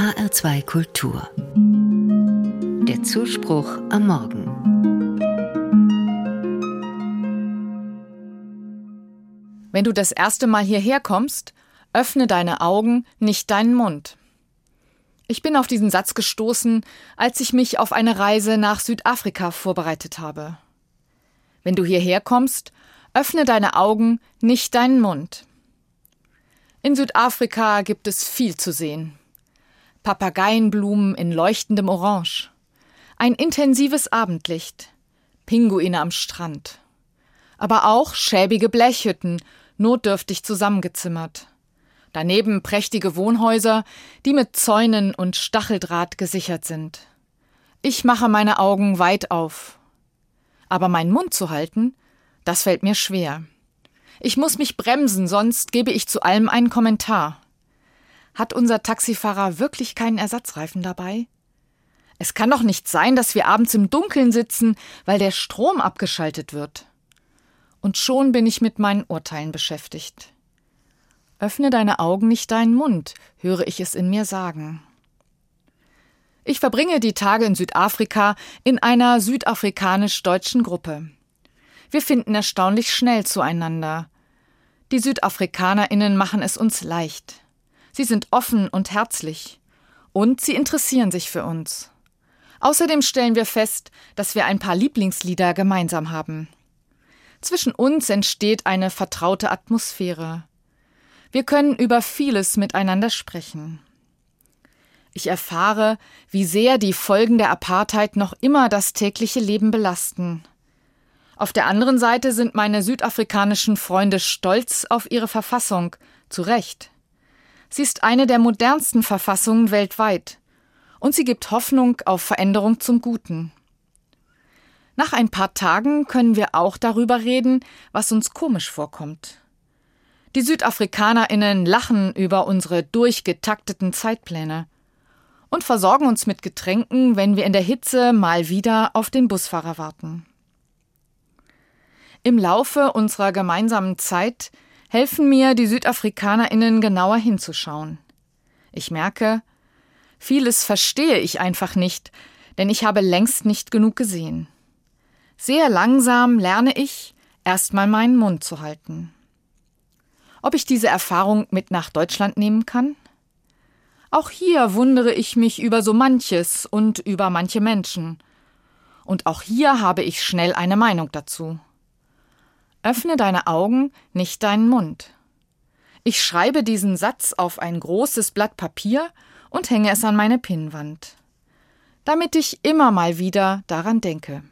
HR2 Kultur. Der Zuspruch am Morgen. Wenn du das erste Mal hierher kommst, öffne deine Augen, nicht deinen Mund. Ich bin auf diesen Satz gestoßen, als ich mich auf eine Reise nach Südafrika vorbereitet habe. Wenn du hierher kommst, öffne deine Augen, nicht deinen Mund. In Südafrika gibt es viel zu sehen. Papageienblumen in leuchtendem Orange, ein intensives Abendlicht, Pinguine am Strand, aber auch schäbige Blechhütten, notdürftig zusammengezimmert. Daneben prächtige Wohnhäuser, die mit Zäunen und Stacheldraht gesichert sind. Ich mache meine Augen weit auf. Aber meinen Mund zu halten, das fällt mir schwer. Ich muss mich bremsen, sonst gebe ich zu allem einen Kommentar. Hat unser Taxifahrer wirklich keinen Ersatzreifen dabei? Es kann doch nicht sein, dass wir abends im Dunkeln sitzen, weil der Strom abgeschaltet wird. Und schon bin ich mit meinen Urteilen beschäftigt. Öffne deine Augen, nicht deinen Mund, höre ich es in mir sagen. Ich verbringe die Tage in Südafrika in einer südafrikanisch-deutschen Gruppe. Wir finden erstaunlich schnell zueinander. Die Südafrikanerinnen machen es uns leicht. Sie sind offen und herzlich. Und sie interessieren sich für uns. Außerdem stellen wir fest, dass wir ein paar Lieblingslieder gemeinsam haben. Zwischen uns entsteht eine vertraute Atmosphäre. Wir können über vieles miteinander sprechen. Ich erfahre, wie sehr die Folgen der Apartheid noch immer das tägliche Leben belasten. Auf der anderen Seite sind meine südafrikanischen Freunde stolz auf ihre Verfassung, zu Recht. Sie ist eine der modernsten Verfassungen weltweit und sie gibt Hoffnung auf Veränderung zum Guten. Nach ein paar Tagen können wir auch darüber reden, was uns komisch vorkommt. Die Südafrikanerinnen lachen über unsere durchgetakteten Zeitpläne und versorgen uns mit Getränken, wenn wir in der Hitze mal wieder auf den Busfahrer warten. Im Laufe unserer gemeinsamen Zeit helfen mir die Südafrikanerinnen genauer hinzuschauen. Ich merke, vieles verstehe ich einfach nicht, denn ich habe längst nicht genug gesehen. Sehr langsam lerne ich, erstmal meinen Mund zu halten. Ob ich diese Erfahrung mit nach Deutschland nehmen kann? Auch hier wundere ich mich über so manches und über manche Menschen. Und auch hier habe ich schnell eine Meinung dazu. Öffne deine Augen, nicht deinen Mund. Ich schreibe diesen Satz auf ein großes Blatt Papier und hänge es an meine Pinnwand, damit ich immer mal wieder daran denke.